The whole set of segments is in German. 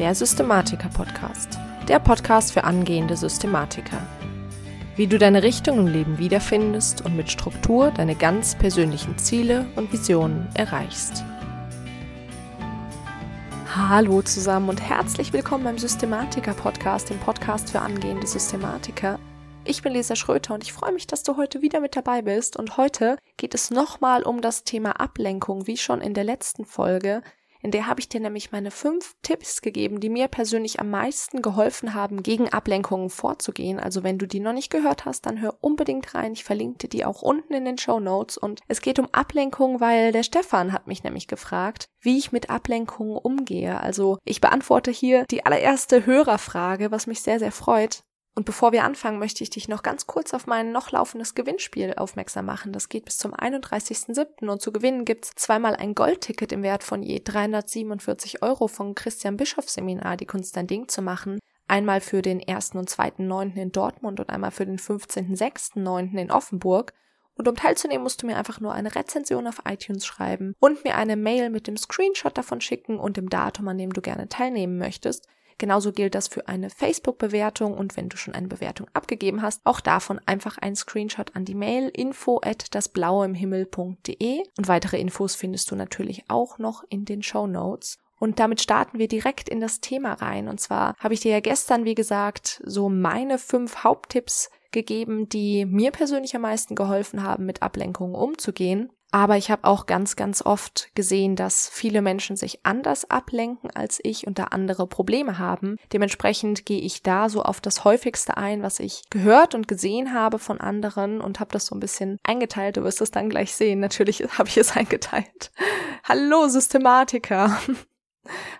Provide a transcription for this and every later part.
der Systematiker-Podcast. Der Podcast für angehende Systematiker. Wie du deine Richtung im Leben wiederfindest und mit Struktur deine ganz persönlichen Ziele und Visionen erreichst. Hallo zusammen und herzlich willkommen beim Systematiker-Podcast, dem Podcast für angehende Systematiker. Ich bin Lisa Schröter und ich freue mich, dass du heute wieder mit dabei bist. Und heute geht es nochmal um das Thema Ablenkung, wie schon in der letzten Folge. In der habe ich dir nämlich meine fünf Tipps gegeben, die mir persönlich am meisten geholfen haben, gegen Ablenkungen vorzugehen. Also wenn du die noch nicht gehört hast, dann hör unbedingt rein. Ich verlinke dir die auch unten in den Show Notes. Und es geht um Ablenkung, weil der Stefan hat mich nämlich gefragt, wie ich mit Ablenkungen umgehe. Also ich beantworte hier die allererste Hörerfrage, was mich sehr, sehr freut. Und bevor wir anfangen, möchte ich dich noch ganz kurz auf mein noch laufendes Gewinnspiel aufmerksam machen. Das geht bis zum 31.07. und zu gewinnen gibt's zweimal ein Goldticket im Wert von je 347 Euro vom Christian Bischoff Seminar, die Kunst dein Ding zu machen. Einmal für den 1. und 2.9. in Dortmund und einmal für den 15.6.9. in Offenburg. Und um teilzunehmen, musst du mir einfach nur eine Rezension auf iTunes schreiben und mir eine Mail mit dem Screenshot davon schicken und dem Datum, an dem du gerne teilnehmen möchtest. Genauso gilt das für eine Facebook-Bewertung und wenn du schon eine Bewertung abgegeben hast, auch davon einfach ein Screenshot an die Mail info at dasblaueimhimmel.de und weitere Infos findest du natürlich auch noch in den Show Notes. Und damit starten wir direkt in das Thema rein. Und zwar habe ich dir ja gestern, wie gesagt, so meine fünf Haupttipps gegeben, die mir persönlich am meisten geholfen haben, mit Ablenkungen umzugehen. Aber ich habe auch ganz, ganz oft gesehen, dass viele Menschen sich anders ablenken als ich und da andere Probleme haben. Dementsprechend gehe ich da so auf das häufigste ein, was ich gehört und gesehen habe von anderen und habe das so ein bisschen eingeteilt. Du wirst es dann gleich sehen. Natürlich habe ich es eingeteilt. Hallo Systematiker.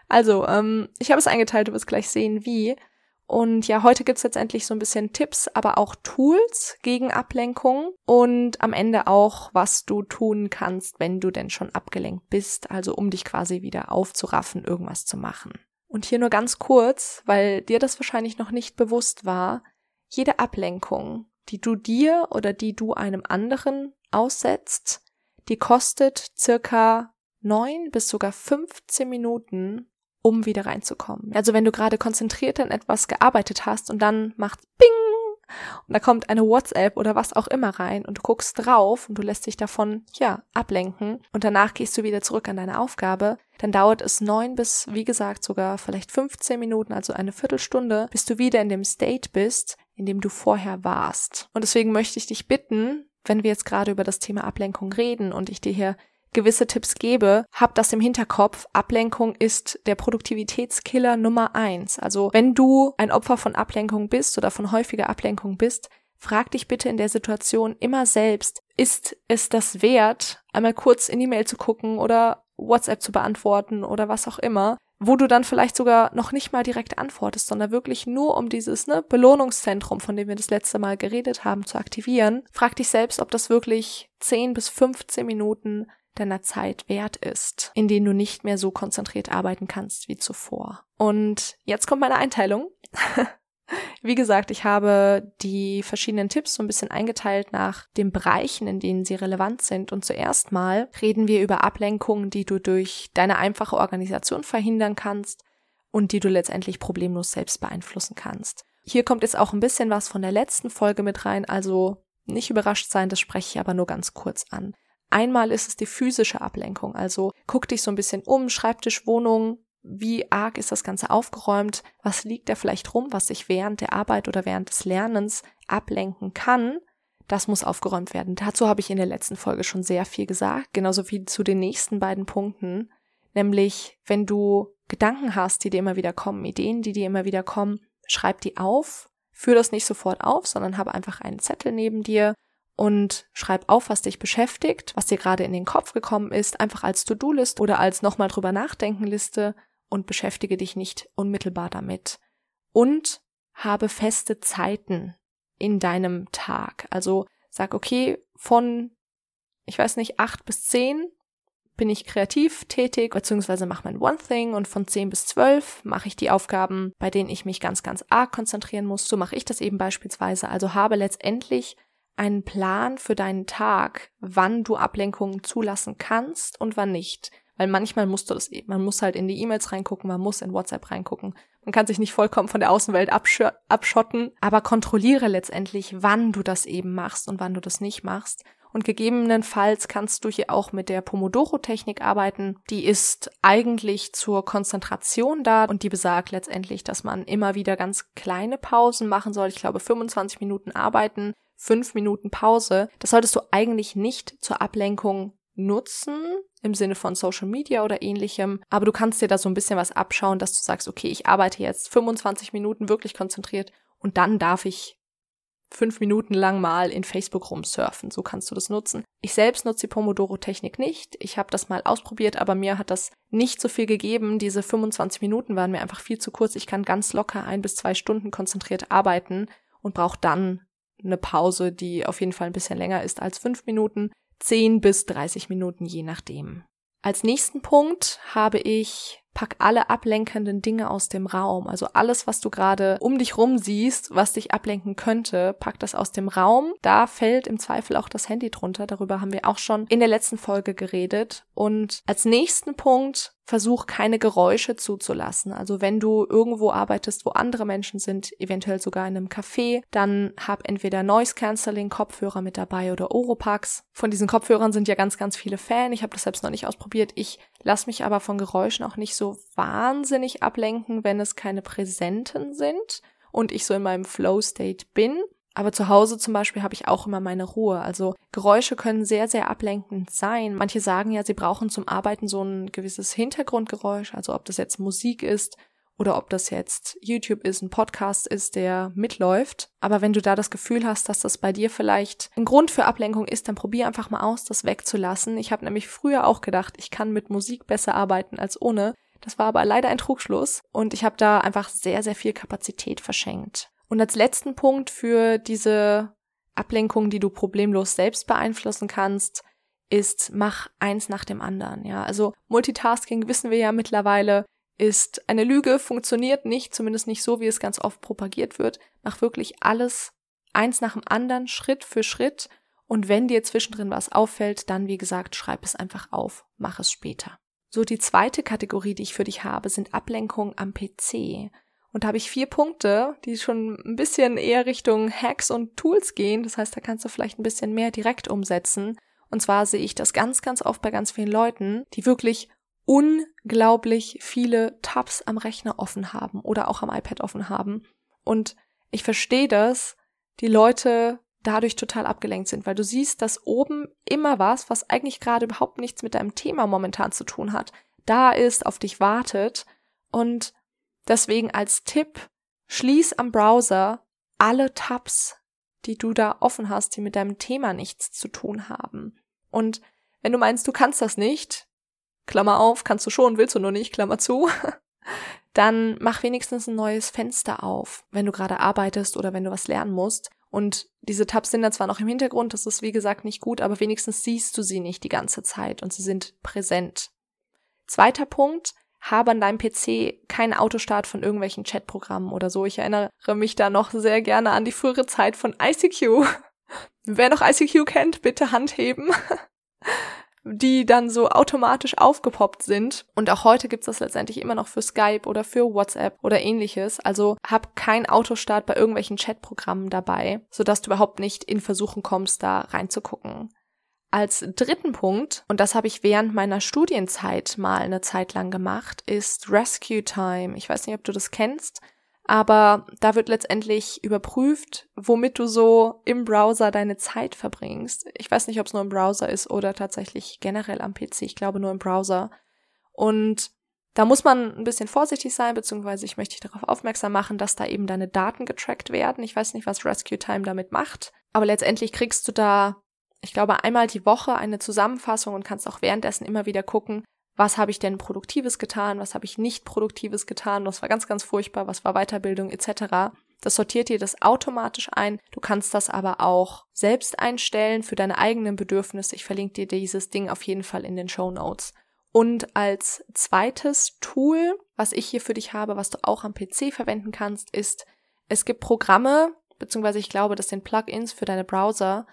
Also, ähm, ich habe es eingeteilt, du wirst gleich sehen, wie. Und ja, heute gibt's jetzt endlich so ein bisschen Tipps, aber auch Tools gegen Ablenkung und am Ende auch, was du tun kannst, wenn du denn schon abgelenkt bist, also um dich quasi wieder aufzuraffen, irgendwas zu machen. Und hier nur ganz kurz, weil dir das wahrscheinlich noch nicht bewusst war, jede Ablenkung, die du dir oder die du einem anderen aussetzt, die kostet circa neun bis sogar 15 Minuten um wieder reinzukommen. Also wenn du gerade konzentriert an etwas gearbeitet hast und dann macht Bing und da kommt eine WhatsApp oder was auch immer rein und du guckst drauf und du lässt dich davon, ja, ablenken und danach gehst du wieder zurück an deine Aufgabe, dann dauert es neun bis, wie gesagt, sogar vielleicht 15 Minuten, also eine Viertelstunde, bis du wieder in dem State bist, in dem du vorher warst. Und deswegen möchte ich dich bitten, wenn wir jetzt gerade über das Thema Ablenkung reden und ich dir hier gewisse Tipps gebe, hab das im Hinterkopf. Ablenkung ist der Produktivitätskiller Nummer eins. Also wenn du ein Opfer von Ablenkung bist oder von häufiger Ablenkung bist, frag dich bitte in der Situation immer selbst, ist es das wert, einmal kurz in die Mail zu gucken oder WhatsApp zu beantworten oder was auch immer, wo du dann vielleicht sogar noch nicht mal direkt antwortest, sondern wirklich nur um dieses ne, Belohnungszentrum, von dem wir das letzte Mal geredet haben, zu aktivieren. Frag dich selbst, ob das wirklich 10 bis 15 Minuten deiner Zeit wert ist, in denen du nicht mehr so konzentriert arbeiten kannst wie zuvor. Und jetzt kommt meine Einteilung. Wie gesagt, ich habe die verschiedenen Tipps so ein bisschen eingeteilt nach den Bereichen, in denen sie relevant sind. Und zuerst mal reden wir über Ablenkungen, die du durch deine einfache Organisation verhindern kannst und die du letztendlich problemlos selbst beeinflussen kannst. Hier kommt jetzt auch ein bisschen was von der letzten Folge mit rein, also nicht überrascht sein, das spreche ich aber nur ganz kurz an. Einmal ist es die physische Ablenkung, also guck dich so ein bisschen um, Schreibtisch, Wohnung, wie arg ist das Ganze aufgeräumt, was liegt da vielleicht rum, was sich während der Arbeit oder während des Lernens ablenken kann. Das muss aufgeräumt werden. Dazu habe ich in der letzten Folge schon sehr viel gesagt, genauso wie zu den nächsten beiden Punkten. Nämlich, wenn du Gedanken hast, die dir immer wieder kommen, Ideen, die dir immer wieder kommen, schreib die auf, führ das nicht sofort auf, sondern habe einfach einen Zettel neben dir und schreib auf, was dich beschäftigt, was dir gerade in den Kopf gekommen ist, einfach als To-Do-List oder als nochmal drüber nachdenken Liste und beschäftige dich nicht unmittelbar damit. Und habe feste Zeiten in deinem Tag. Also sag, okay, von, ich weiß nicht, acht bis zehn bin ich kreativ tätig, beziehungsweise mache mein One Thing und von zehn bis zwölf mache ich die Aufgaben, bei denen ich mich ganz, ganz arg konzentrieren muss. So mache ich das eben beispielsweise. Also habe letztendlich einen Plan für deinen Tag, wann du Ablenkungen zulassen kannst und wann nicht. weil manchmal musst du das eben, man muss halt in die E-Mails reingucken, man muss in WhatsApp reingucken. Man kann sich nicht vollkommen von der Außenwelt absch abschotten, aber kontrolliere letztendlich, wann du das eben machst und wann du das nicht machst. Und gegebenenfalls kannst du hier auch mit der Pomodoro-Technik arbeiten. Die ist eigentlich zur Konzentration da und die besagt letztendlich, dass man immer wieder ganz kleine Pausen machen soll. Ich glaube 25 Minuten arbeiten, 5 Minuten Pause. Das solltest du eigentlich nicht zur Ablenkung nutzen im Sinne von Social Media oder ähnlichem, aber du kannst dir da so ein bisschen was abschauen, dass du sagst, okay, ich arbeite jetzt 25 Minuten wirklich konzentriert und dann darf ich fünf Minuten lang mal in Facebook rumsurfen. So kannst du das nutzen. Ich selbst nutze die Pomodoro-Technik nicht. Ich habe das mal ausprobiert, aber mir hat das nicht so viel gegeben. Diese 25 Minuten waren mir einfach viel zu kurz. Ich kann ganz locker ein bis zwei Stunden konzentriert arbeiten und brauche dann eine Pause, die auf jeden Fall ein bisschen länger ist als fünf Minuten. 10 bis 30 Minuten, je nachdem. Als nächsten Punkt habe ich pack alle ablenkenden Dinge aus dem Raum. Also alles, was du gerade um dich rum siehst, was dich ablenken könnte, pack das aus dem Raum. Da fällt im Zweifel auch das Handy drunter. Darüber haben wir auch schon in der letzten Folge geredet. Und als nächsten Punkt versuch keine Geräusche zuzulassen. Also wenn du irgendwo arbeitest, wo andere Menschen sind, eventuell sogar in einem Café, dann hab entweder Noise Cancelling Kopfhörer mit dabei oder Oropax. Von diesen Kopfhörern sind ja ganz, ganz viele Fan. Ich habe das selbst noch nicht ausprobiert. Ich lasse mich aber von Geräuschen auch nicht so wahnsinnig ablenken, wenn es keine präsenten sind und ich so in meinem Flow State bin. Aber zu Hause zum Beispiel habe ich auch immer meine Ruhe. Also Geräusche können sehr, sehr ablenkend sein. Manche sagen ja, sie brauchen zum Arbeiten so ein gewisses Hintergrundgeräusch, also ob das jetzt Musik ist oder ob das jetzt YouTube ist, ein Podcast ist, der mitläuft. Aber wenn du da das Gefühl hast, dass das bei dir vielleicht ein Grund für Ablenkung ist, dann probier einfach mal aus, das wegzulassen. Ich habe nämlich früher auch gedacht, ich kann mit Musik besser arbeiten als ohne. Das war aber leider ein Trugschluss und ich habe da einfach sehr, sehr viel Kapazität verschenkt. Und als letzten Punkt für diese Ablenkung, die du problemlos selbst beeinflussen kannst, ist, mach eins nach dem anderen, ja. Also Multitasking wissen wir ja mittlerweile, ist eine Lüge, funktioniert nicht, zumindest nicht so, wie es ganz oft propagiert wird. Mach wirklich alles eins nach dem anderen, Schritt für Schritt. Und wenn dir zwischendrin was auffällt, dann, wie gesagt, schreib es einfach auf, mach es später. So, die zweite Kategorie, die ich für dich habe, sind Ablenkungen am PC. Und da habe ich vier Punkte, die schon ein bisschen eher Richtung Hacks und Tools gehen. Das heißt, da kannst du vielleicht ein bisschen mehr direkt umsetzen. Und zwar sehe ich das ganz, ganz oft bei ganz vielen Leuten, die wirklich unglaublich viele Tabs am Rechner offen haben oder auch am iPad offen haben. Und ich verstehe das, die Leute dadurch total abgelenkt sind, weil du siehst, dass oben immer was, was eigentlich gerade überhaupt nichts mit deinem Thema momentan zu tun hat, da ist, auf dich wartet und Deswegen als Tipp, schließ am Browser alle Tabs, die du da offen hast, die mit deinem Thema nichts zu tun haben. Und wenn du meinst, du kannst das nicht, Klammer auf, kannst du schon, willst du nur nicht, Klammer zu, dann mach wenigstens ein neues Fenster auf, wenn du gerade arbeitest oder wenn du was lernen musst. Und diese Tabs sind da zwar noch im Hintergrund, das ist wie gesagt nicht gut, aber wenigstens siehst du sie nicht die ganze Zeit und sie sind präsent. Zweiter Punkt, habe an deinem PC keinen Autostart von irgendwelchen Chatprogrammen oder so. Ich erinnere mich da noch sehr gerne an die frühere Zeit von ICQ. Wer noch ICQ kennt, bitte Hand heben. die dann so automatisch aufgepoppt sind. Und auch heute gibt's das letztendlich immer noch für Skype oder für WhatsApp oder ähnliches. Also hab keinen Autostart bei irgendwelchen Chatprogrammen dabei, sodass du überhaupt nicht in Versuchen kommst, da reinzugucken. Als dritten Punkt, und das habe ich während meiner Studienzeit mal eine Zeit lang gemacht, ist Rescue Time. Ich weiß nicht, ob du das kennst, aber da wird letztendlich überprüft, womit du so im Browser deine Zeit verbringst. Ich weiß nicht, ob es nur im Browser ist oder tatsächlich generell am PC. Ich glaube nur im Browser. Und da muss man ein bisschen vorsichtig sein, beziehungsweise ich möchte dich darauf aufmerksam machen, dass da eben deine Daten getrackt werden. Ich weiß nicht, was Rescue Time damit macht, aber letztendlich kriegst du da ich glaube, einmal die Woche eine Zusammenfassung und kannst auch währenddessen immer wieder gucken, was habe ich denn Produktives getan, was habe ich nicht Produktives getan, was war ganz, ganz furchtbar, was war Weiterbildung etc. Das sortiert dir das automatisch ein. Du kannst das aber auch selbst einstellen für deine eigenen Bedürfnisse. Ich verlinke dir dieses Ding auf jeden Fall in den Show Notes. Und als zweites Tool, was ich hier für dich habe, was du auch am PC verwenden kannst, ist, es gibt Programme, beziehungsweise ich glaube, das sind Plugins für deine Browser,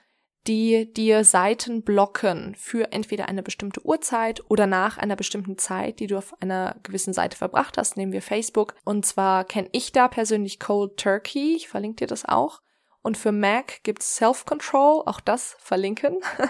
die dir Seiten blocken für entweder eine bestimmte Uhrzeit oder nach einer bestimmten Zeit, die du auf einer gewissen Seite verbracht hast. Nehmen wir Facebook. Und zwar kenne ich da persönlich Cold Turkey. Ich verlinke dir das auch. Und für Mac gibt's Self-Control. Auch das verlinken.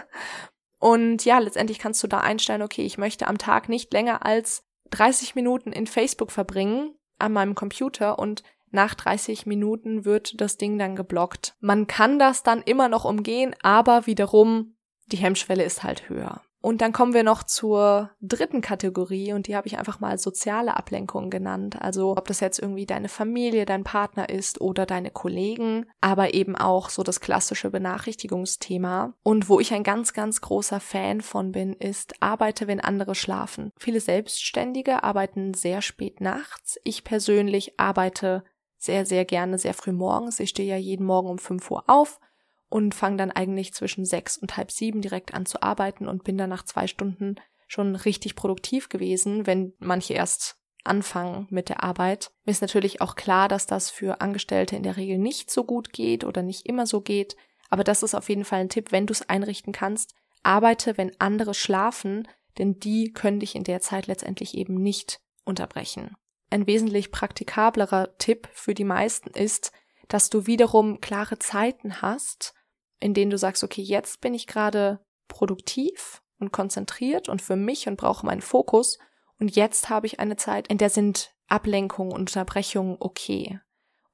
Und ja, letztendlich kannst du da einstellen, okay, ich möchte am Tag nicht länger als 30 Minuten in Facebook verbringen an meinem Computer und nach 30 Minuten wird das Ding dann geblockt. Man kann das dann immer noch umgehen, aber wiederum die Hemmschwelle ist halt höher. Und dann kommen wir noch zur dritten Kategorie und die habe ich einfach mal soziale Ablenkungen genannt. Also ob das jetzt irgendwie deine Familie, dein Partner ist oder deine Kollegen, aber eben auch so das klassische Benachrichtigungsthema. Und wo ich ein ganz, ganz großer Fan von bin, ist arbeite, wenn andere schlafen. Viele Selbstständige arbeiten sehr spät nachts. Ich persönlich arbeite sehr, sehr gerne sehr früh morgens. Ich stehe ja jeden Morgen um 5 Uhr auf und fange dann eigentlich zwischen sechs und halb sieben direkt an zu arbeiten und bin dann nach zwei Stunden schon richtig produktiv gewesen, wenn manche erst anfangen mit der Arbeit. Mir ist natürlich auch klar, dass das für Angestellte in der Regel nicht so gut geht oder nicht immer so geht, aber das ist auf jeden Fall ein Tipp, wenn du es einrichten kannst, arbeite, wenn andere schlafen, denn die können dich in der Zeit letztendlich eben nicht unterbrechen. Ein wesentlich praktikablerer Tipp für die meisten ist, dass du wiederum klare Zeiten hast, in denen du sagst, okay, jetzt bin ich gerade produktiv und konzentriert und für mich und brauche meinen Fokus und jetzt habe ich eine Zeit, in der sind Ablenkungen und Unterbrechungen okay.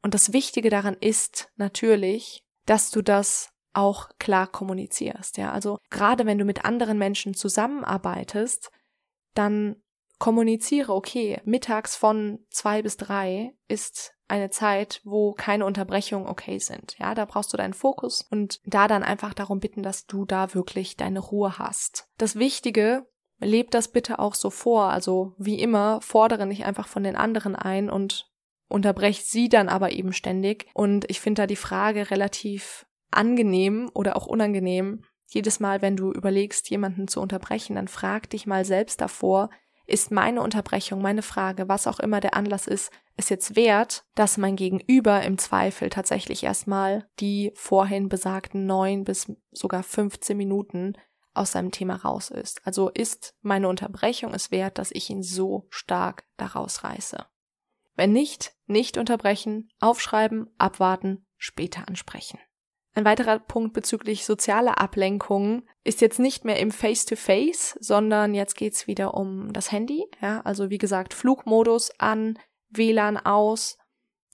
Und das Wichtige daran ist natürlich, dass du das auch klar kommunizierst, ja. Also gerade wenn du mit anderen Menschen zusammenarbeitest, dann kommuniziere, okay, mittags von zwei bis drei ist eine Zeit, wo keine Unterbrechungen okay sind. Ja, da brauchst du deinen Fokus und da dann einfach darum bitten, dass du da wirklich deine Ruhe hast. Das Wichtige, lebt das bitte auch so vor. Also wie immer, fordere nicht einfach von den anderen ein und unterbreche sie dann aber eben ständig. Und ich finde da die Frage relativ angenehm oder auch unangenehm. Jedes Mal, wenn du überlegst, jemanden zu unterbrechen, dann frag dich mal selbst davor, ist meine Unterbrechung, meine Frage, was auch immer der Anlass ist, es jetzt wert, dass mein Gegenüber im Zweifel tatsächlich erstmal die vorhin besagten neun bis sogar 15 Minuten aus seinem Thema raus ist. Also ist meine Unterbrechung es wert, dass ich ihn so stark daraus reiße. Wenn nicht, nicht unterbrechen, aufschreiben, abwarten, später ansprechen. Ein weiterer Punkt bezüglich sozialer Ablenkungen ist jetzt nicht mehr im Face-to-Face, -face, sondern jetzt geht's wieder um das Handy. Ja, also wie gesagt, Flugmodus an, WLAN aus,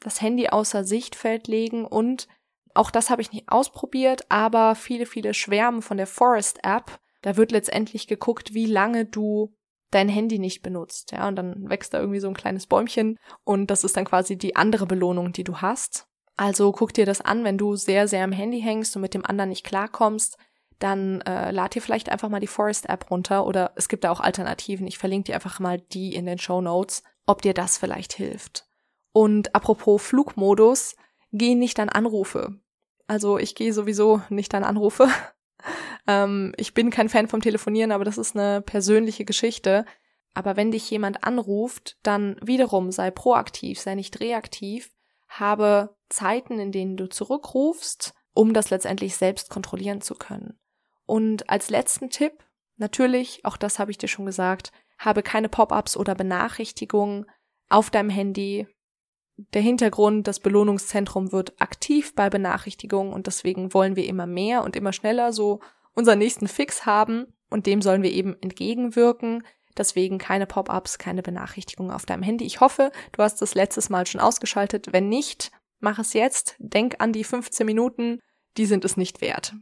das Handy außer Sichtfeld legen und auch das habe ich nicht ausprobiert, aber viele, viele schwärmen von der Forest App. Da wird letztendlich geguckt, wie lange du dein Handy nicht benutzt. Ja, und dann wächst da irgendwie so ein kleines Bäumchen und das ist dann quasi die andere Belohnung, die du hast. Also guck dir das an, wenn du sehr, sehr am Handy hängst und mit dem anderen nicht klarkommst, dann äh, lad dir vielleicht einfach mal die Forest App runter oder es gibt da auch Alternativen. Ich verlinke dir einfach mal die in den Show Notes, ob dir das vielleicht hilft. Und apropos Flugmodus, geh nicht an Anrufe. Also ich gehe sowieso nicht an Anrufe. ähm, ich bin kein Fan vom Telefonieren, aber das ist eine persönliche Geschichte. Aber wenn dich jemand anruft, dann wiederum sei proaktiv, sei nicht reaktiv habe Zeiten, in denen du zurückrufst, um das letztendlich selbst kontrollieren zu können. Und als letzten Tipp, natürlich, auch das habe ich dir schon gesagt, habe keine Pop-ups oder Benachrichtigungen auf deinem Handy. Der Hintergrund, das Belohnungszentrum wird aktiv bei Benachrichtigungen und deswegen wollen wir immer mehr und immer schneller so unseren nächsten Fix haben und dem sollen wir eben entgegenwirken, Deswegen keine Pop-ups, keine Benachrichtigungen auf deinem Handy. Ich hoffe, du hast das letztes Mal schon ausgeschaltet. Wenn nicht, mach es jetzt. Denk an die 15 Minuten, die sind es nicht wert.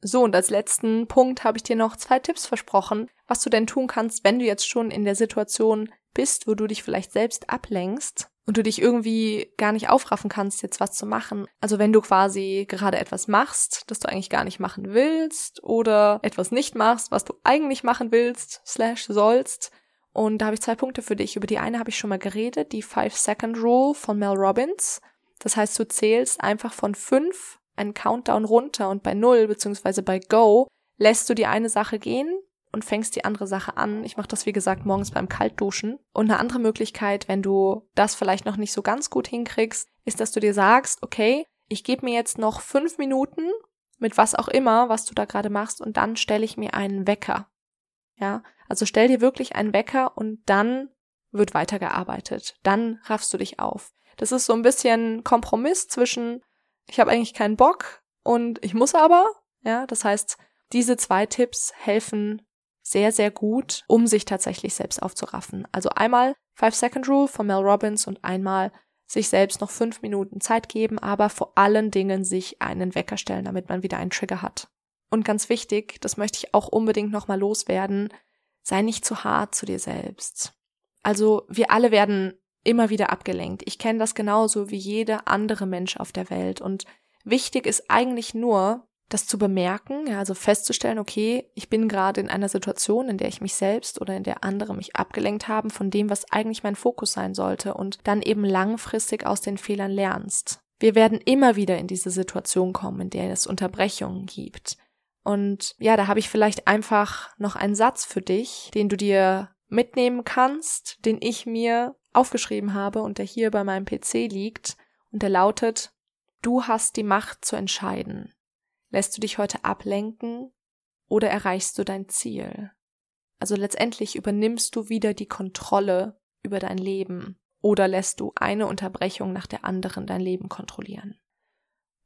So, und als letzten Punkt habe ich dir noch zwei Tipps versprochen, was du denn tun kannst, wenn du jetzt schon in der Situation bist, wo du dich vielleicht selbst ablenkst und du dich irgendwie gar nicht aufraffen kannst, jetzt was zu machen. Also wenn du quasi gerade etwas machst, das du eigentlich gar nicht machen willst oder etwas nicht machst, was du eigentlich machen willst, slash sollst. Und da habe ich zwei Punkte für dich. Über die eine habe ich schon mal geredet, die Five-Second-Rule von Mel Robbins. Das heißt, du zählst einfach von fünf einen Countdown runter und bei null beziehungsweise bei Go lässt du die eine Sache gehen und fängst die andere Sache an. Ich mache das, wie gesagt, morgens beim Kaltduschen. Und eine andere Möglichkeit, wenn du das vielleicht noch nicht so ganz gut hinkriegst, ist, dass du dir sagst, okay, ich gebe mir jetzt noch fünf Minuten mit was auch immer, was du da gerade machst, und dann stelle ich mir einen Wecker. Ja, also stell dir wirklich einen Wecker und dann wird weitergearbeitet. Dann raffst du dich auf. Das ist so ein bisschen Kompromiss zwischen, ich habe eigentlich keinen Bock und ich muss aber. Ja, das heißt, diese zwei Tipps helfen sehr, sehr gut, um sich tatsächlich selbst aufzuraffen. Also einmal Five Second Rule von Mel Robbins und einmal sich selbst noch fünf Minuten Zeit geben, aber vor allen Dingen sich einen Wecker stellen, damit man wieder einen Trigger hat. Und ganz wichtig, das möchte ich auch unbedingt nochmal loswerden, sei nicht zu hart zu dir selbst. Also wir alle werden immer wieder abgelenkt. Ich kenne das genauso wie jeder andere Mensch auf der Welt. Und wichtig ist eigentlich nur, das zu bemerken, ja, also festzustellen, okay, ich bin gerade in einer Situation, in der ich mich selbst oder in der andere mich abgelenkt haben von dem, was eigentlich mein Fokus sein sollte und dann eben langfristig aus den Fehlern lernst. Wir werden immer wieder in diese Situation kommen, in der es Unterbrechungen gibt. Und ja, da habe ich vielleicht einfach noch einen Satz für dich, den du dir mitnehmen kannst, den ich mir aufgeschrieben habe und der hier bei meinem PC liegt und der lautet, du hast die Macht zu entscheiden. Lässt du dich heute ablenken oder erreichst du dein Ziel? Also letztendlich übernimmst du wieder die Kontrolle über dein Leben oder lässt du eine Unterbrechung nach der anderen dein Leben kontrollieren.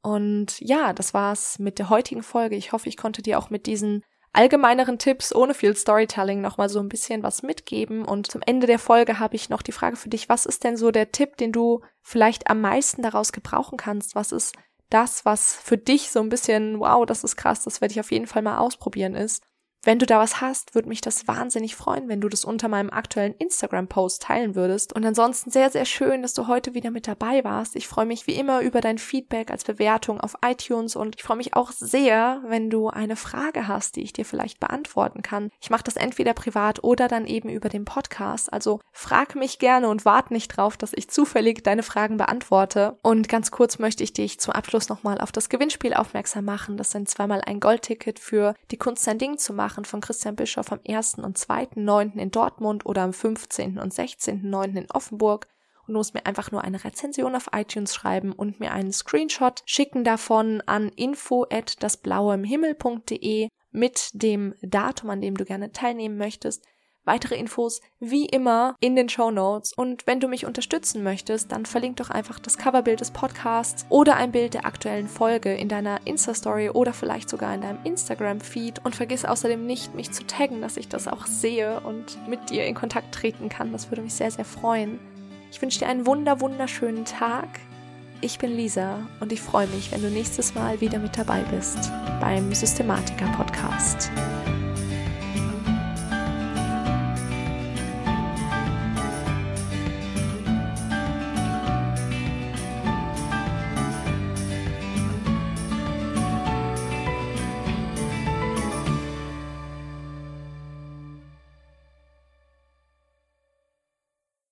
Und ja, das war's mit der heutigen Folge. Ich hoffe, ich konnte dir auch mit diesen allgemeineren Tipps ohne viel Storytelling nochmal so ein bisschen was mitgeben. Und zum Ende der Folge habe ich noch die Frage für dich, was ist denn so der Tipp, den du vielleicht am meisten daraus gebrauchen kannst? Was ist das, was für dich so ein bisschen, wow, das ist krass, das werde ich auf jeden Fall mal ausprobieren ist. Wenn du da was hast, würde mich das wahnsinnig freuen, wenn du das unter meinem aktuellen Instagram-Post teilen würdest. Und ansonsten sehr, sehr schön, dass du heute wieder mit dabei warst. Ich freue mich wie immer über dein Feedback als Bewertung auf iTunes und ich freue mich auch sehr, wenn du eine Frage hast, die ich dir vielleicht beantworten kann. Ich mache das entweder privat oder dann eben über den Podcast. Also frag mich gerne und warte nicht drauf, dass ich zufällig deine Fragen beantworte. Und ganz kurz möchte ich dich zum Abschluss nochmal auf das Gewinnspiel aufmerksam machen. Das sind zweimal ein Goldticket für die Kunst sein Ding zu machen machen von Christian Bischoff am 1. und 2.9. in Dortmund oder am 15. und 16.9. in Offenburg und du musst mir einfach nur eine Rezension auf iTunes schreiben und mir einen Screenshot schicken davon an info at dasblaueimhimmel.de mit dem Datum, an dem du gerne teilnehmen möchtest. Weitere Infos wie immer in den Show Notes. Und wenn du mich unterstützen möchtest, dann verlink doch einfach das Coverbild des Podcasts oder ein Bild der aktuellen Folge in deiner Insta-Story oder vielleicht sogar in deinem Instagram-Feed. Und vergiss außerdem nicht, mich zu taggen, dass ich das auch sehe und mit dir in Kontakt treten kann. Das würde mich sehr, sehr freuen. Ich wünsche dir einen wunder, wunderschönen Tag. Ich bin Lisa und ich freue mich, wenn du nächstes Mal wieder mit dabei bist beim Systematiker Podcast.